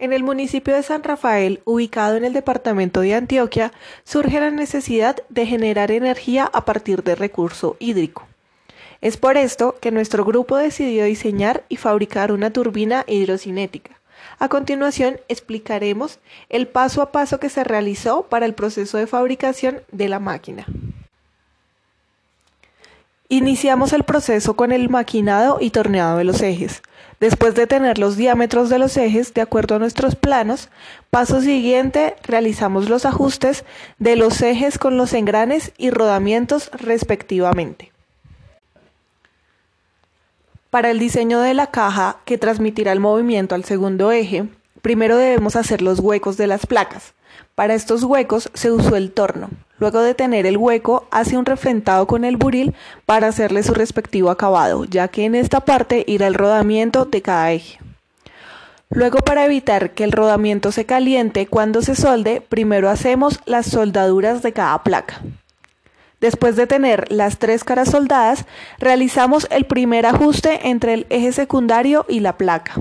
En el municipio de San Rafael, ubicado en el departamento de Antioquia, surge la necesidad de generar energía a partir de recurso hídrico. Es por esto que nuestro grupo decidió diseñar y fabricar una turbina hidrocinética. A continuación explicaremos el paso a paso que se realizó para el proceso de fabricación de la máquina. Iniciamos el proceso con el maquinado y torneado de los ejes. Después de tener los diámetros de los ejes de acuerdo a nuestros planos, paso siguiente realizamos los ajustes de los ejes con los engranes y rodamientos respectivamente. Para el diseño de la caja que transmitirá el movimiento al segundo eje, primero debemos hacer los huecos de las placas. Para estos huecos se usó el torno. Luego de tener el hueco, hace un refrentado con el buril para hacerle su respectivo acabado, ya que en esta parte irá el rodamiento de cada eje. Luego para evitar que el rodamiento se caliente cuando se solde, primero hacemos las soldaduras de cada placa. Después de tener las tres caras soldadas, realizamos el primer ajuste entre el eje secundario y la placa.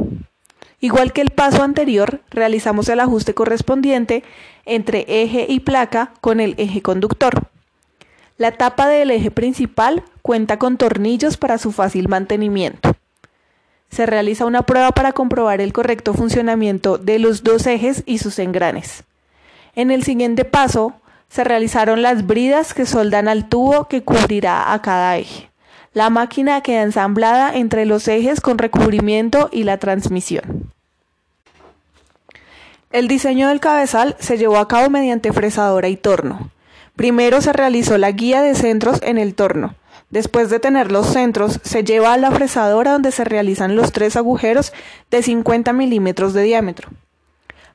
Igual que el paso anterior, realizamos el ajuste correspondiente entre eje y placa con el eje conductor. La tapa del eje principal cuenta con tornillos para su fácil mantenimiento. Se realiza una prueba para comprobar el correcto funcionamiento de los dos ejes y sus engranes. En el siguiente paso, se realizaron las bridas que soldan al tubo que cubrirá a cada eje. La máquina queda ensamblada entre los ejes con recubrimiento y la transmisión. El diseño del cabezal se llevó a cabo mediante fresadora y torno. Primero se realizó la guía de centros en el torno. Después de tener los centros, se lleva a la fresadora donde se realizan los tres agujeros de 50 milímetros de diámetro.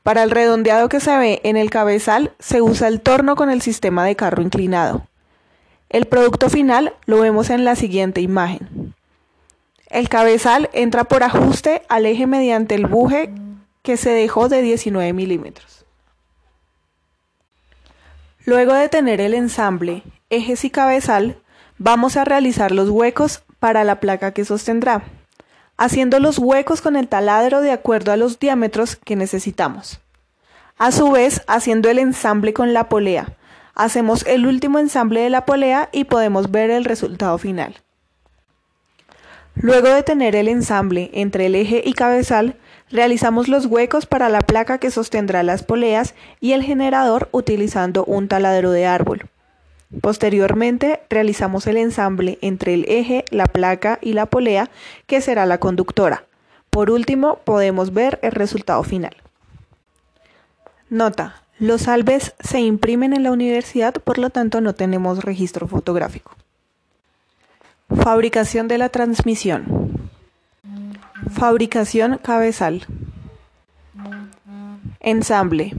Para el redondeado que se ve en el cabezal, se usa el torno con el sistema de carro inclinado. El producto final lo vemos en la siguiente imagen. El cabezal entra por ajuste al eje mediante el buje que se dejó de 19 milímetros. Luego de tener el ensamble, ejes y cabezal, vamos a realizar los huecos para la placa que sostendrá, haciendo los huecos con el taladro de acuerdo a los diámetros que necesitamos. A su vez, haciendo el ensamble con la polea, hacemos el último ensamble de la polea y podemos ver el resultado final. Luego de tener el ensamble entre el eje y cabezal, Realizamos los huecos para la placa que sostendrá las poleas y el generador utilizando un taladro de árbol. Posteriormente realizamos el ensamble entre el eje, la placa y la polea que será la conductora. Por último podemos ver el resultado final. Nota, los albes se imprimen en la universidad, por lo tanto no tenemos registro fotográfico. Fabricación de la transmisión. Fabricación cabezal. Ensamble.